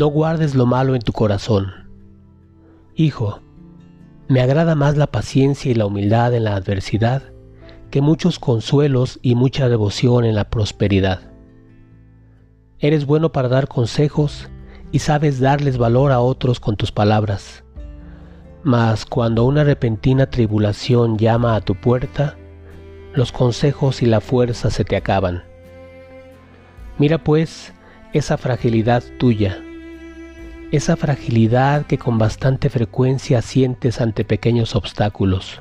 no guardes lo malo en tu corazón. Hijo, me agrada más la paciencia y la humildad en la adversidad que muchos consuelos y mucha devoción en la prosperidad. Eres bueno para dar consejos y sabes darles valor a otros con tus palabras. Mas cuando una repentina tribulación llama a tu puerta, los consejos y la fuerza se te acaban. Mira pues esa fragilidad tuya, esa fragilidad que con bastante frecuencia sientes ante pequeños obstáculos.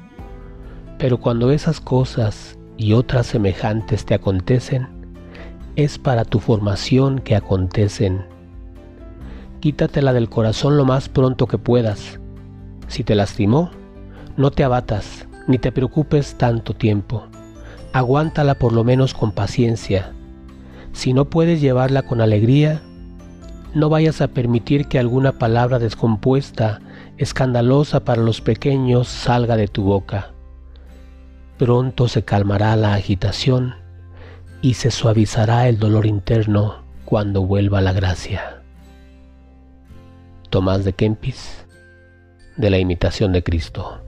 Pero cuando esas cosas y otras semejantes te acontecen, es para tu formación que acontecen. Quítatela del corazón lo más pronto que puedas. Si te lastimó, no te abatas ni te preocupes tanto tiempo. Aguántala por lo menos con paciencia. Si no puedes llevarla con alegría, no vayas a permitir que alguna palabra descompuesta, escandalosa para los pequeños, salga de tu boca. Pronto se calmará la agitación y se suavizará el dolor interno cuando vuelva la gracia. Tomás de Kempis, de la imitación de Cristo.